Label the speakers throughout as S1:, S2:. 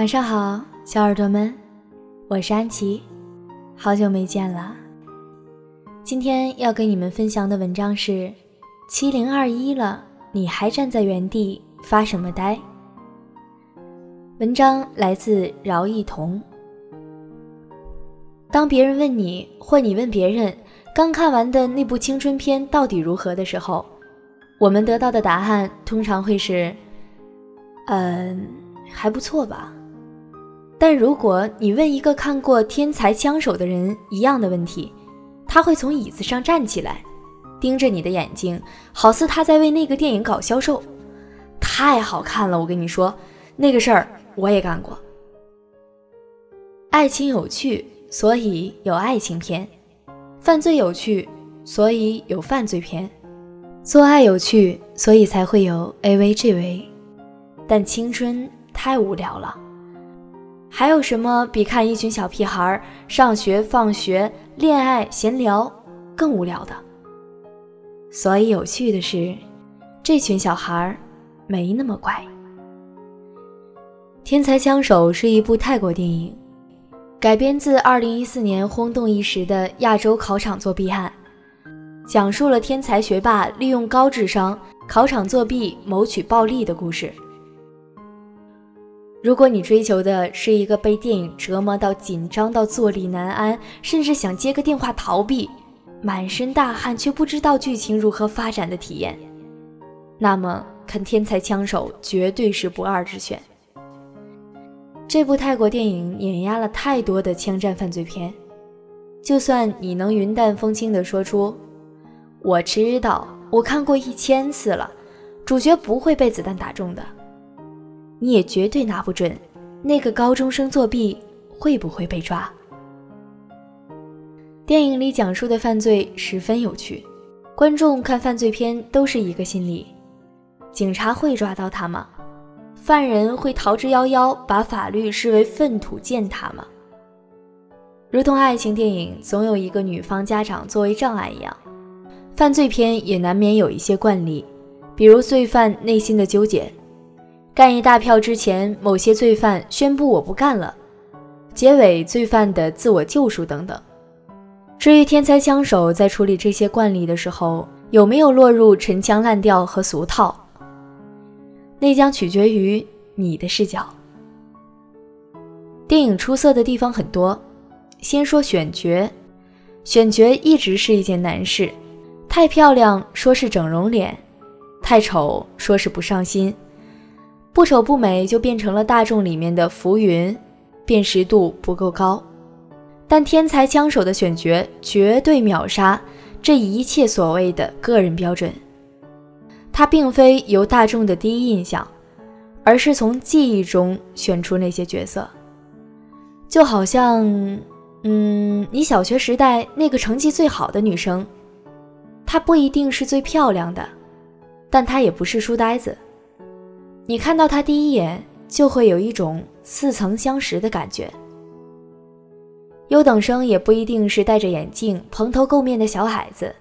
S1: 晚上好，小耳朵们，我是安琪，好久没见了。今天要跟你们分享的文章是：七零二一了，你还站在原地发什么呆？文章来自饶一彤。当别人问你，或你问别人刚看完的那部青春片到底如何的时候，我们得到的答案通常会是：嗯，还不错吧。但如果你问一个看过《天才枪手》的人一样的问题，他会从椅子上站起来，盯着你的眼睛，好似他在为那个电影搞销售。太好看了，我跟你说，那个事儿我也干过。爱情有趣，所以有爱情片；犯罪有趣，所以有犯罪片；做爱有趣，所以才会有 AVGV。但青春太无聊了。还有什么比看一群小屁孩上学、放学、恋爱、闲聊更无聊的？所以有趣的是，这群小孩没那么乖。《天才枪手》是一部泰国电影，改编自2014年轰动一时的亚洲考场作弊案，讲述了天才学霸利用高智商考场作弊谋取暴利的故事。如果你追求的是一个被电影折磨到紧张到坐立难安，甚至想接个电话逃避，满身大汗却不知道剧情如何发展的体验，那么看《天才枪手》绝对是不二之选。这部泰国电影碾压了太多的枪战犯罪片，就算你能云淡风轻地说出“我知道，我看过一千次了”，主角不会被子弹打中的。你也绝对拿不准，那个高中生作弊会不会被抓？电影里讲述的犯罪十分有趣，观众看犯罪片都是一个心理：警察会抓到他吗？犯人会逃之夭夭，把法律视为粪土践踏吗？如同爱情电影总有一个女方家长作为障碍一样，犯罪片也难免有一些惯例，比如罪犯内心的纠结。干一大票之前，某些罪犯宣布我不干了，结尾罪犯的自我救赎等等。至于天才枪手在处理这些惯例的时候，有没有落入陈腔滥调和俗套，那将取决于你的视角。电影出色的地方很多，先说选角，选角一直是一件难事，太漂亮说是整容脸，太丑说是不上心。不丑不美就变成了大众里面的浮云，辨识度不够高。但天才枪手的选角绝对秒杀这一切所谓的个人标准。他并非由大众的第一印象，而是从记忆中选出那些角色。就好像，嗯，你小学时代那个成绩最好的女生，她不一定是最漂亮的，但她也不是书呆子。你看到他第一眼，就会有一种似曾相识的感觉。优等生也不一定是戴着眼镜、蓬头垢面的小孩子，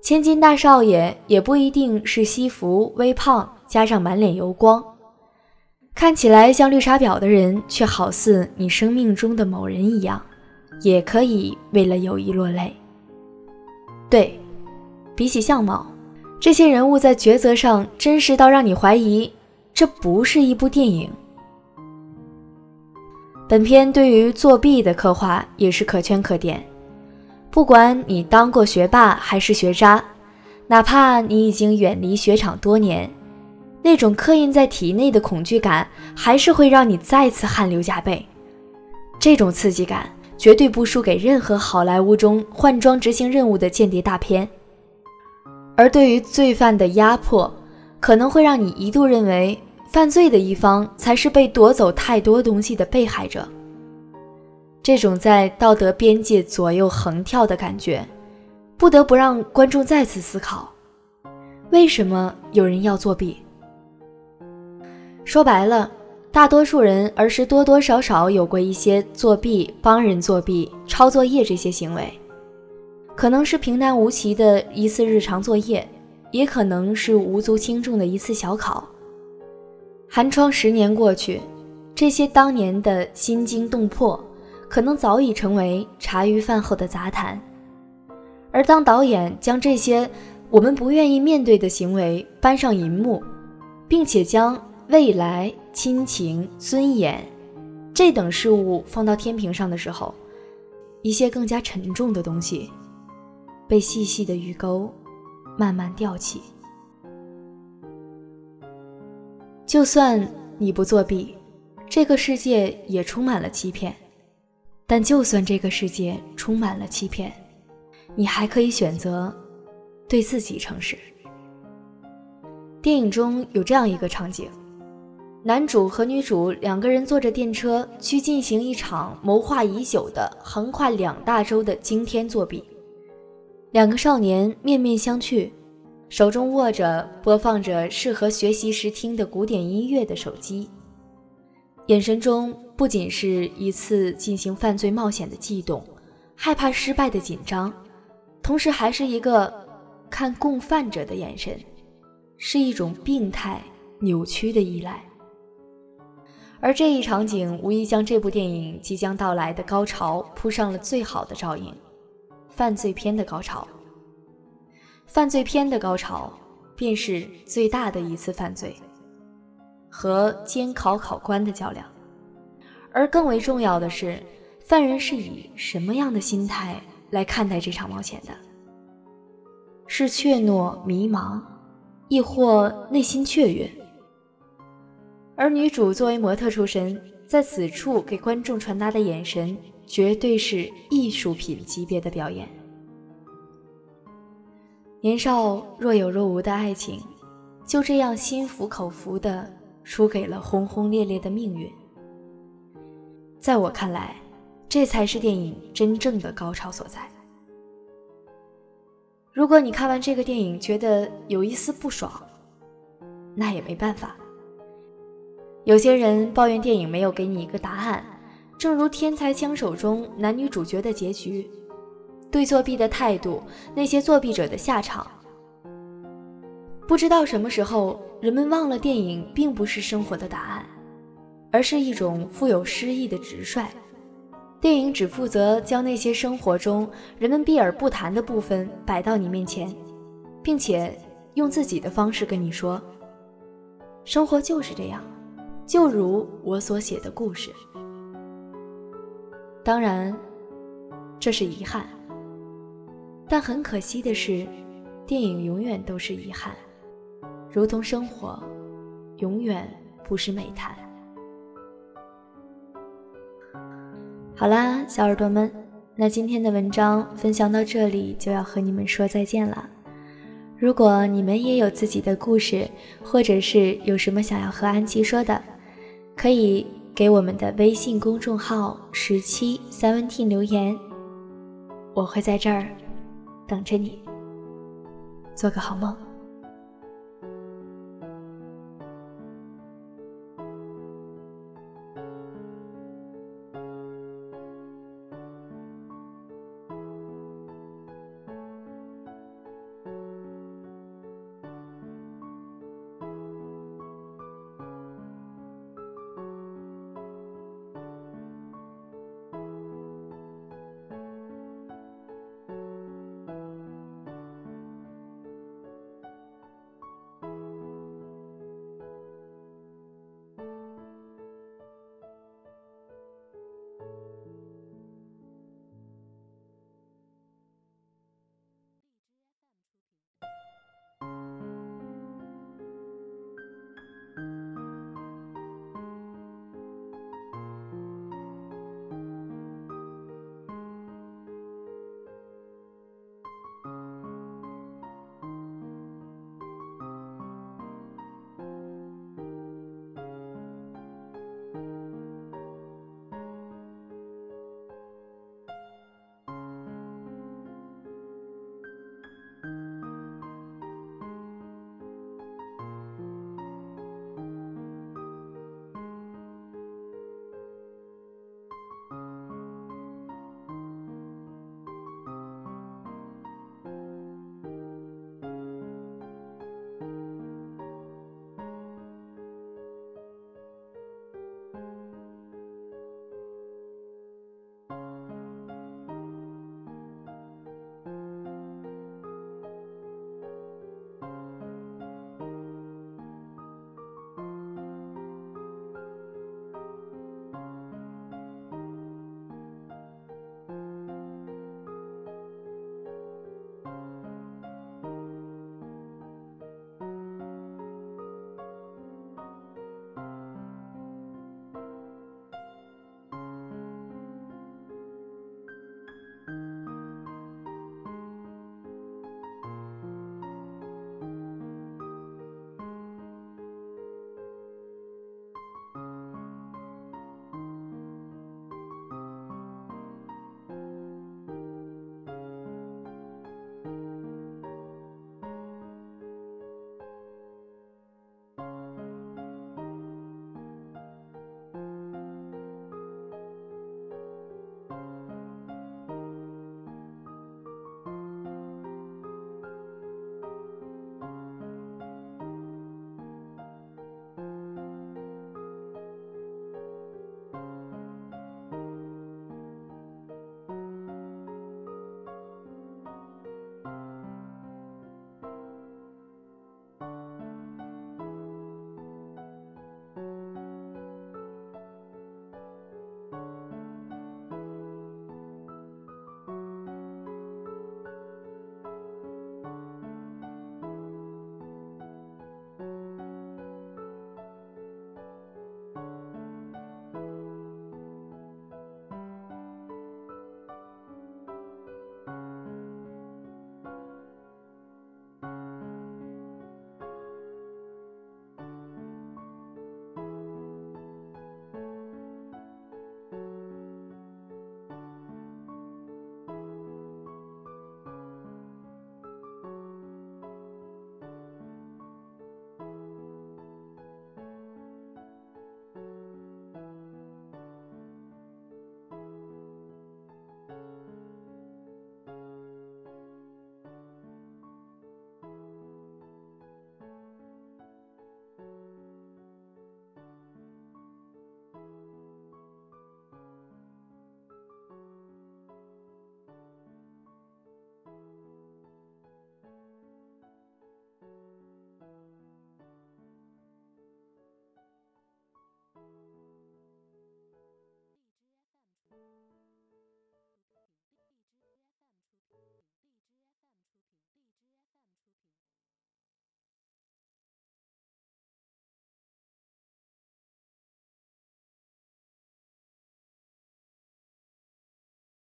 S1: 千金大少爷也不一定是西服、微胖加上满脸油光。看起来像绿茶婊的人，却好似你生命中的某人一样，也可以为了友谊落泪。对，比起相貌，这些人物在抉择上真实到让你怀疑。这不是一部电影。本片对于作弊的刻画也是可圈可点。不管你当过学霸还是学渣，哪怕你已经远离雪场多年，那种刻印在体内的恐惧感还是会让你再次汗流浃背。这种刺激感绝对不输给任何好莱坞中换装执行任务的间谍大片。而对于罪犯的压迫，可能会让你一度认为。犯罪的一方才是被夺走太多东西的被害者。这种在道德边界左右横跳的感觉，不得不让观众再次思考：为什么有人要作弊？说白了，大多数人儿时多多少少有过一些作弊、帮人作弊、抄作业这些行为，可能是平淡无奇的一次日常作业，也可能是无足轻重的一次小考。寒窗十年过去，这些当年的心惊动魄，可能早已成为茶余饭后的杂谈。而当导演将这些我们不愿意面对的行为搬上银幕，并且将未来、亲情、尊严这等事物放到天平上的时候，一些更加沉重的东西被细细的鱼钩慢慢吊起。就算你不作弊，这个世界也充满了欺骗；但就算这个世界充满了欺骗，你还可以选择对自己诚实。电影中有这样一个场景：男主和女主两个人坐着电车去进行一场谋划已久的横跨两大洲的惊天作弊。两个少年面面相觑，手中握着播放着适合学习时听的古典音乐的手机，眼神中不仅是一次进行犯罪冒险的悸动，害怕失败的紧张。同时，还是一个看共犯者的眼神，是一种病态扭曲的依赖。而这一场景无疑将这部电影即将到来的高潮铺上了最好的照应——犯罪片的高潮。犯罪片的高潮，便是最大的一次犯罪和监考考官的较量。而更为重要的是，犯人是以什么样的心态？来看待这场冒险的，是怯懦迷茫，亦或内心雀跃？而女主作为模特出身，在此处给观众传达的眼神，绝对是艺术品级别的表演。年少若有若无的爱情，就这样心服口服的输给了轰轰烈烈的命运。在我看来。这才是电影真正的高潮所在。如果你看完这个电影觉得有一丝不爽，那也没办法。有些人抱怨电影没有给你一个答案，正如《天才枪手》中男女主角的结局，对作弊的态度，那些作弊者的下场。不知道什么时候，人们忘了电影并不是生活的答案，而是一种富有诗意的直率。电影只负责将那些生活中人们避而不谈的部分摆到你面前，并且用自己的方式跟你说：“生活就是这样，就如我所写的故事。”当然，这是遗憾，但很可惜的是，电影永远都是遗憾，如同生活，永远不是美谈。好啦，小耳朵们，那今天的文章分享到这里就要和你们说再见了。如果你们也有自己的故事，或者是有什么想要和安琪说的，可以给我们的微信公众号“十七 seventeen” 留言，我会在这儿等着你。做个好梦。